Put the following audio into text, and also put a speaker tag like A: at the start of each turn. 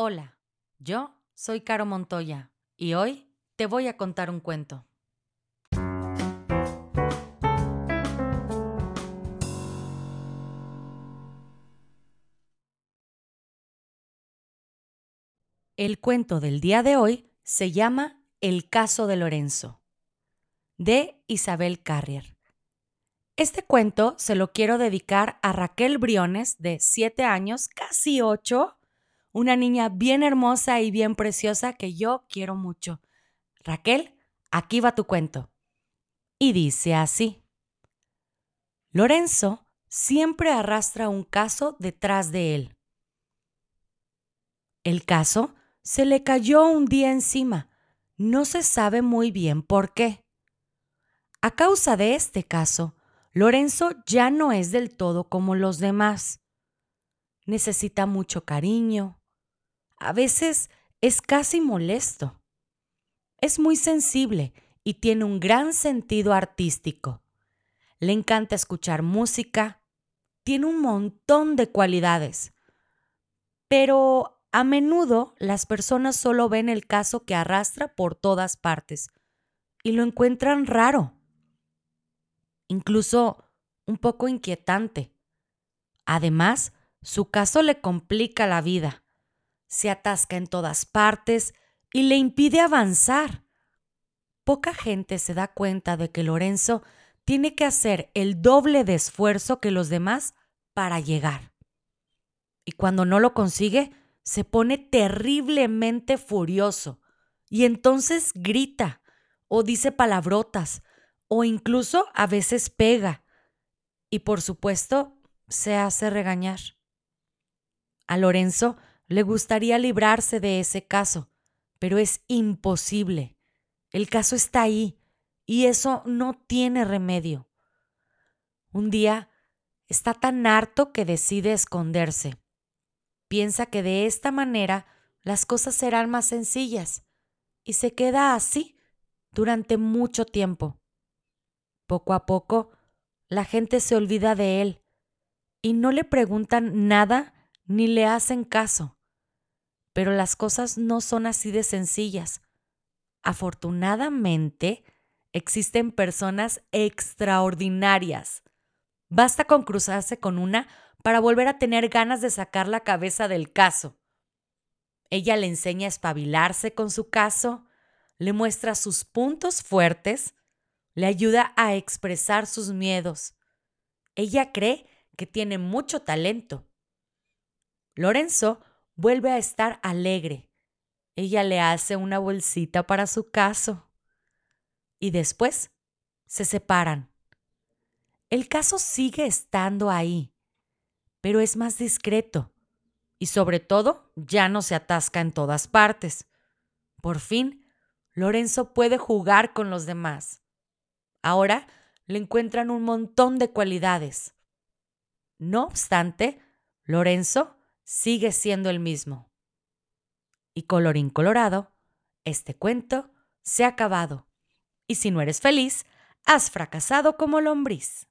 A: Hola, yo soy Caro Montoya y hoy te voy a contar un cuento. El cuento del día de hoy se llama El caso de Lorenzo, de Isabel Carrier. Este cuento se lo quiero dedicar a Raquel Briones, de 7 años, casi 8, una niña bien hermosa y bien preciosa que yo quiero mucho. Raquel, aquí va tu cuento. Y dice así. Lorenzo siempre arrastra un caso detrás de él. El caso se le cayó un día encima. No se sabe muy bien por qué. A causa de este caso, Lorenzo ya no es del todo como los demás. Necesita mucho cariño. A veces es casi molesto. Es muy sensible y tiene un gran sentido artístico. Le encanta escuchar música. Tiene un montón de cualidades. Pero a menudo las personas solo ven el caso que arrastra por todas partes y lo encuentran raro incluso un poco inquietante. Además, su caso le complica la vida. Se atasca en todas partes y le impide avanzar. Poca gente se da cuenta de que Lorenzo tiene que hacer el doble de esfuerzo que los demás para llegar. Y cuando no lo consigue, se pone terriblemente furioso y entonces grita o dice palabrotas o incluso a veces pega y por supuesto se hace regañar. A Lorenzo le gustaría librarse de ese caso, pero es imposible. El caso está ahí y eso no tiene remedio. Un día está tan harto que decide esconderse. Piensa que de esta manera las cosas serán más sencillas y se queda así durante mucho tiempo. Poco a poco, la gente se olvida de él y no le preguntan nada ni le hacen caso. Pero las cosas no son así de sencillas. Afortunadamente, existen personas extraordinarias. Basta con cruzarse con una para volver a tener ganas de sacar la cabeza del caso. Ella le enseña a espabilarse con su caso, le muestra sus puntos fuertes le ayuda a expresar sus miedos. Ella cree que tiene mucho talento. Lorenzo vuelve a estar alegre. Ella le hace una bolsita para su caso. Y después se separan. El caso sigue estando ahí, pero es más discreto y sobre todo ya no se atasca en todas partes. Por fin, Lorenzo puede jugar con los demás. Ahora le encuentran un montón de cualidades. No obstante, Lorenzo sigue siendo el mismo. Y colorín colorado, este cuento se ha acabado. Y si no eres feliz, has fracasado como lombriz.